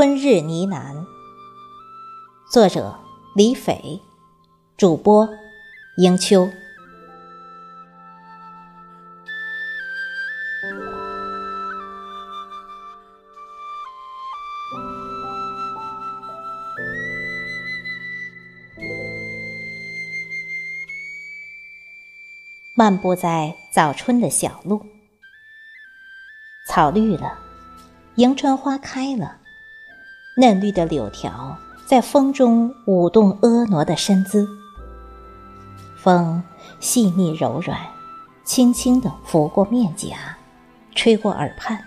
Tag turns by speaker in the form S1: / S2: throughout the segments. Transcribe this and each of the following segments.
S1: 春日呢喃，作者李斐，主播迎秋。漫步在早春的小路，草绿了，迎春花开了。嫩绿的柳条在风中舞动婀娜的身姿，风细腻柔软，轻轻地拂过面颊，吹过耳畔，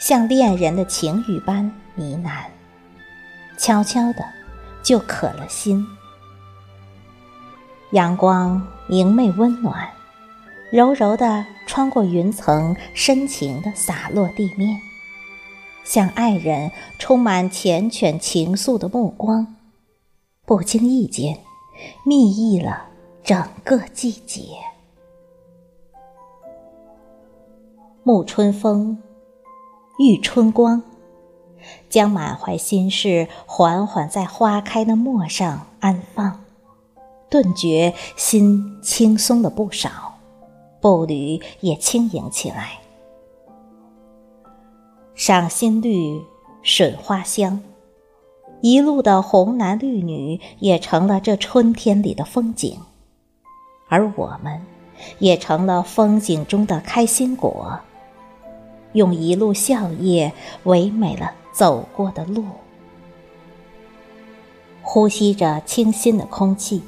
S1: 像恋人的情语般呢喃，悄悄的就渴了心。阳光明媚温暖，柔柔地穿过云层，深情地洒落地面。向爱人充满缱绻情愫的目光，不经意间，蜜意了整个季节。沐春风，遇春光，将满怀心事缓缓在花开的陌上安放，顿觉心轻松了不少，步履也轻盈起来。赏心绿，吮花香，一路的红男绿女也成了这春天里的风景，而我们，也成了风景中的开心果，用一路笑靥唯美了走过的路。呼吸着清新的空气，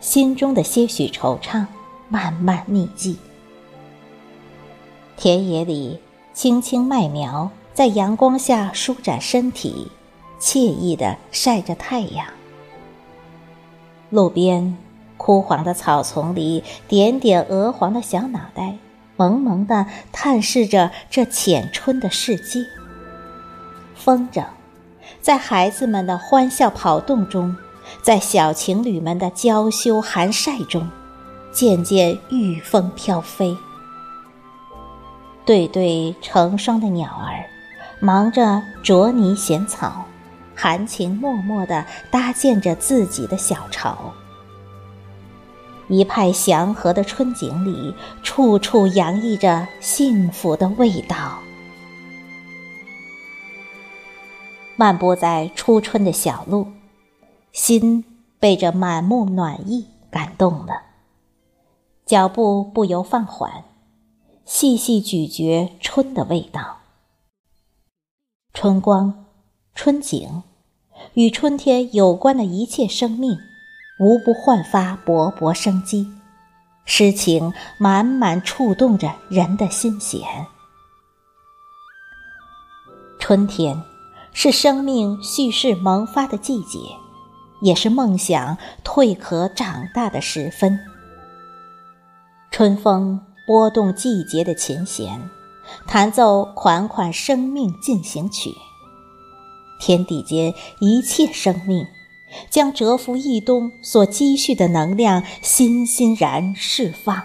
S1: 心中的些许惆怅慢慢匿迹。田野里。青青麦苗在阳光下舒展身体，惬意地晒着太阳。路边枯黄的草丛里，点点鹅黄的小脑袋，萌萌地探视着这浅春的世界。风筝，在孩子们的欢笑跑动中，在小情侣们的娇羞寒晒中，渐渐御风飘飞。对对成双的鸟儿，忙着啄泥衔草，含情脉脉地搭建着自己的小巢。一派祥和的春景里，处处洋溢着幸福的味道。漫步在初春的小路，心被这满目暖意感动了，脚步不由放缓。细细咀嚼春的味道，春光、春景，与春天有关的一切生命，无不焕发勃勃生机，诗情满满触动着人的心弦。春天是生命蓄势萌发的季节，也是梦想蜕壳长大的时分。春风。拨动季节的琴弦，弹奏款款生命进行曲。天地间一切生命，将蛰伏一冬所积蓄的能量欣欣然释放，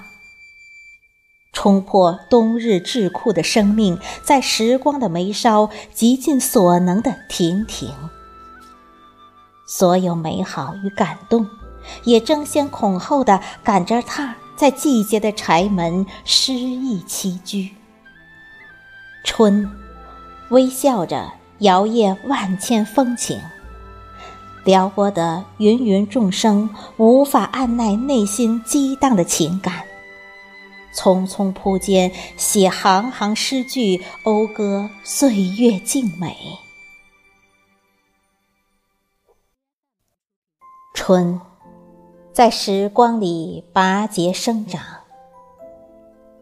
S1: 冲破冬日桎梏的生命，在时光的眉梢极尽所能的亭亭。所有美好与感动，也争先恐后的赶着趟。在季节的柴门诗意栖居，春微笑着摇曳万千风情，撩拨的芸芸众生无法按耐内心激荡的情感，匆匆铺间写行行诗句，讴歌岁月静美。春。在时光里拔节生长，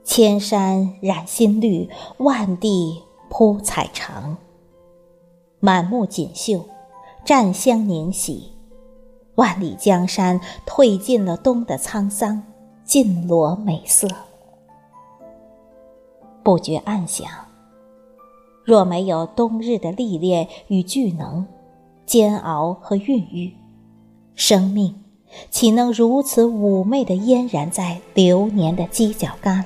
S1: 千山染新绿，万地铺彩裳。满目锦绣，占香凝喜，万里江山褪尽了冬的沧桑，尽裸美色。不觉暗想：若没有冬日的历练与巨能、煎熬和孕育，生命。岂能如此妩媚的嫣然在流年的犄角旮旯？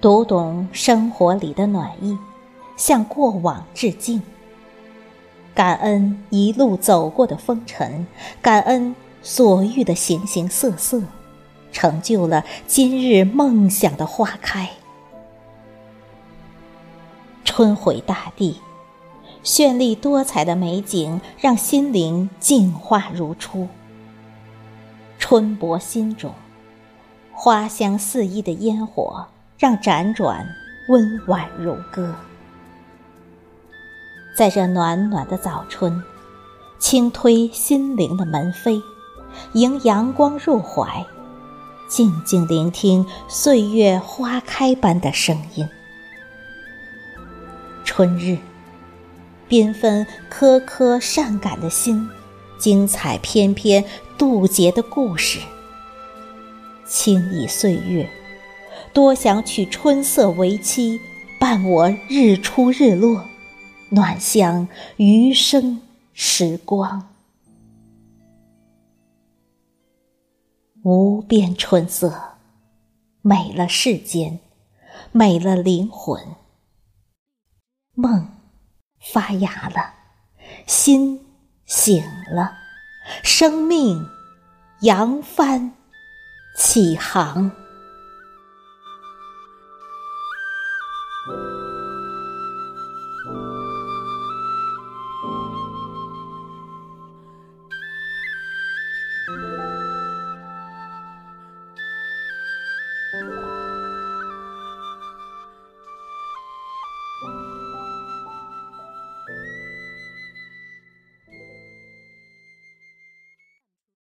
S1: 读懂生活里的暖意，向过往致敬，感恩一路走过的风尘，感恩所遇的形形色色，成就了今日梦想的花开。春回大地，绚丽多彩的美景让心灵净化如初。春泊心中，花香四溢的烟火让辗转温婉如歌。在这暖暖的早春，轻推心灵的门扉，迎阳光入怀，静静聆听岁月花开般的声音。春日，缤纷颗颗善感的心。精彩翩翩渡劫的故事，轻倚岁月，多想娶春色为妻，伴我日出日落，暖香余生时光。无边春色，美了世间，美了灵魂。梦发芽了，心。醒了，生命扬帆起航。